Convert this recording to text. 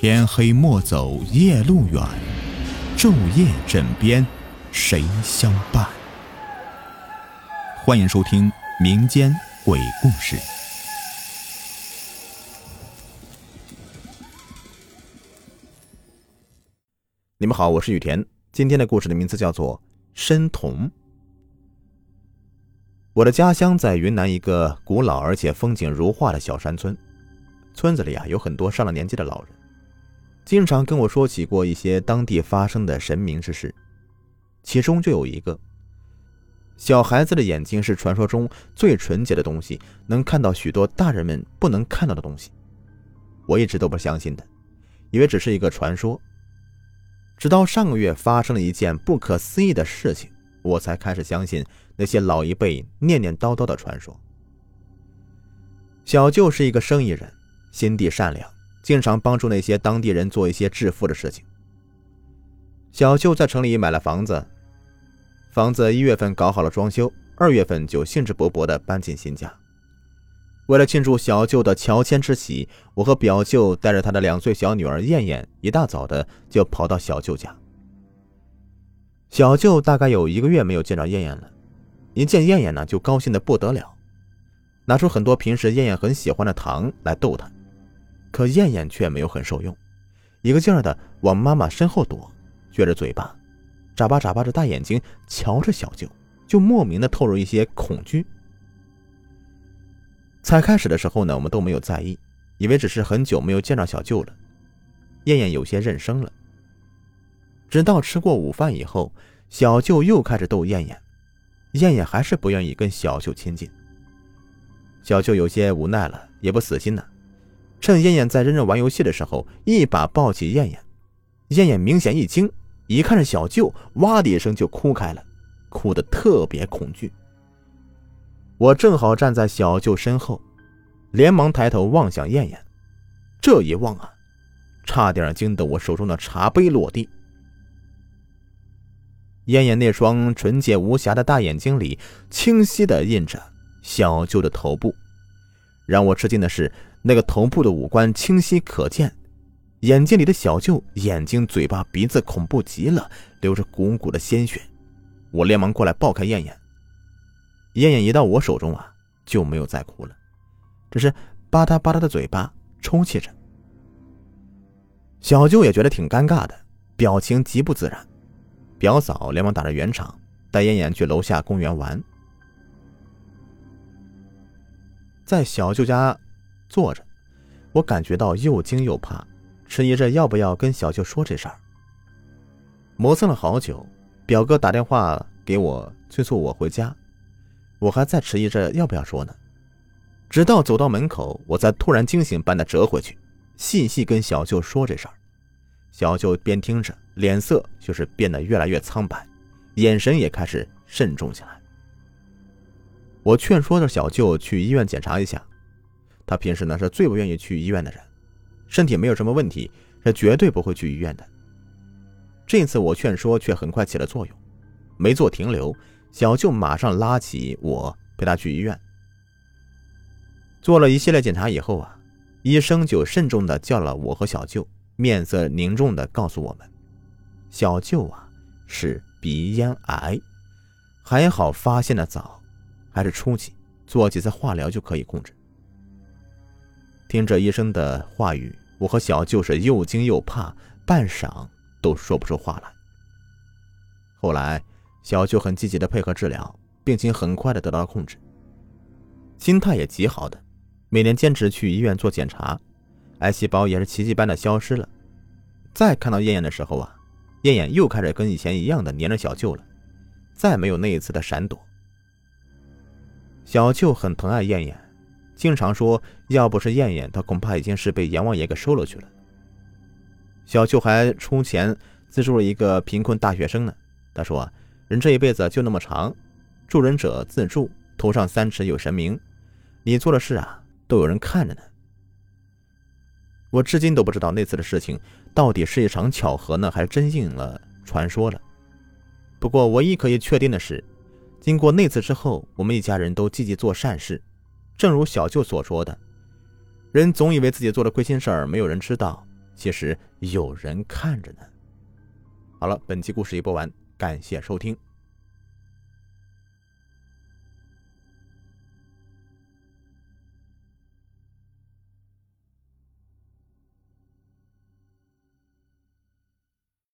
天黑莫走夜路远，昼夜枕边谁相伴？欢迎收听民间鬼故事。你们好，我是雨田。今天的故事的名字叫做《申童》。我的家乡在云南一个古老而且风景如画的小山村，村子里啊有很多上了年纪的老人，经常跟我说起过一些当地发生的神明之事。其中就有一个小孩子的眼睛是传说中最纯洁的东西，能看到许多大人们不能看到的东西。我一直都不相信的，以为只是一个传说。直到上个月发生了一件不可思议的事情。我才开始相信那些老一辈念念叨叨的传说。小舅是一个生意人，心地善良，经常帮助那些当地人做一些致富的事情。小舅在城里买了房子，房子一月份搞好了装修，二月份就兴致勃勃地搬进新家。为了庆祝小舅的乔迁之喜，我和表舅带着他的两岁小女儿燕燕，一大早的就跑到小舅家。小舅大概有一个月没有见着燕燕了，一见燕燕呢，就高兴的不得了，拿出很多平时燕燕很喜欢的糖来逗她，可燕燕却没有很受用，一个劲儿的往妈妈身后躲，撅着嘴巴，眨巴眨巴着大眼睛瞧着小舅，就莫名的透露一些恐惧。才开始的时候呢，我们都没有在意，以为只是很久没有见着小舅了，燕燕有些认生了。直到吃过午饭以后，小舅又开始逗燕燕，燕燕还是不愿意跟小舅亲近。小舅有些无奈了，也不死心呢，趁燕燕在认真玩游戏的时候，一把抱起燕燕。燕燕明显一惊，一看着小舅，哇的一声就哭开了，哭得特别恐惧。我正好站在小舅身后，连忙抬头望向燕燕，这一望啊，差点惊得我手中的茶杯落地。燕燕那双纯洁无瑕的大眼睛里，清晰的印着小舅的头部。让我吃惊的是，那个头部的五官清晰可见，眼睛里的小舅眼睛、嘴巴、鼻子恐怖极了，流着鼓鼓的鲜血。我连忙过来抱开燕燕。燕燕一到我手中啊，就没有再哭了，只是吧嗒吧嗒的嘴巴抽泣着。小舅也觉得挺尴尬的，表情极不自然。表嫂连忙打着圆场，带燕燕去楼下公园玩。在小舅家坐着，我感觉到又惊又怕，迟疑着要不要跟小舅说这事儿。磨蹭了好久，表哥打电话给我催促我回家，我还在迟疑着要不要说呢。直到走到门口，我才突然惊醒般的折回去，细细跟小舅说这事儿。小舅边听着，脸色就是变得越来越苍白，眼神也开始慎重起来。我劝说着小舅去医院检查一下，他平时呢是最不愿意去医院的人，身体没有什么问题，是绝对不会去医院的。这次我劝说却很快起了作用，没做停留，小舅马上拉起我陪他去医院。做了一系列检查以后啊，医生就慎重的叫了我和小舅。面色凝重的告诉我们：“小舅啊，是鼻咽癌，还好发现的早，还是初期，做几次化疗就可以控制。”听着医生的话语，我和小舅是又惊又怕，半晌都说不出话来。后来，小舅很积极的配合治疗，病情很快的得到了控制，心态也极好的，每年坚持去医院做检查。癌细胞也是奇迹般的消失了。再看到燕燕的时候啊，燕燕又开始跟以前一样的黏着小舅了，再没有那一次的闪躲。小舅很疼爱燕燕，经常说要不是燕燕，他恐怕已经是被阎王爷给收了去了。小舅还出钱资助了一个贫困大学生呢。他说：“人这一辈子就那么长，助人者自助，头上三尺有神明，你做的事啊，都有人看着呢。”我至今都不知道那次的事情到底是一场巧合呢，还真应了传说了。不过唯一可以确定的是，经过那次之后，我们一家人都积极做善事。正如小舅所说的，人总以为自己做的亏心事儿没有人知道，其实有人看着呢。好了，本期故事已播完，感谢收听。